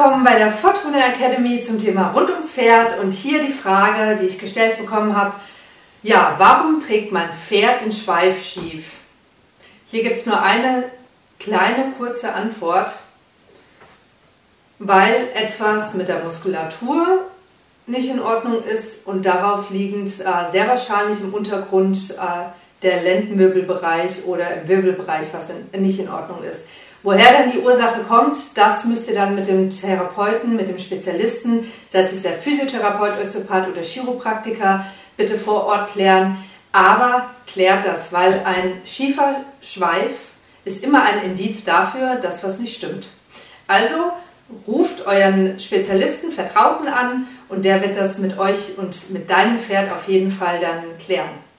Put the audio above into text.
willkommen bei der Fortuna Academy zum Thema rund ums Pferd und hier die Frage, die ich gestellt bekommen habe. Ja, warum trägt mein Pferd den Schweif schief? Hier gibt es nur eine kleine kurze Antwort, weil etwas mit der Muskulatur nicht in Ordnung ist und darauf liegend äh, sehr wahrscheinlich im Untergrund äh, der Lendenwirbelbereich oder im Wirbelbereich, was in, nicht in Ordnung ist. Woher dann die Ursache kommt, das müsst ihr dann mit dem Therapeuten, mit dem Spezialisten, sei es der Physiotherapeut, Osteopath oder Chiropraktiker, bitte vor Ort klären. Aber klärt das, weil ein schiefer Schweif ist immer ein Indiz dafür, dass was nicht stimmt. Also ruft euren Spezialisten, Vertrauten an und der wird das mit euch und mit deinem Pferd auf jeden Fall dann klären.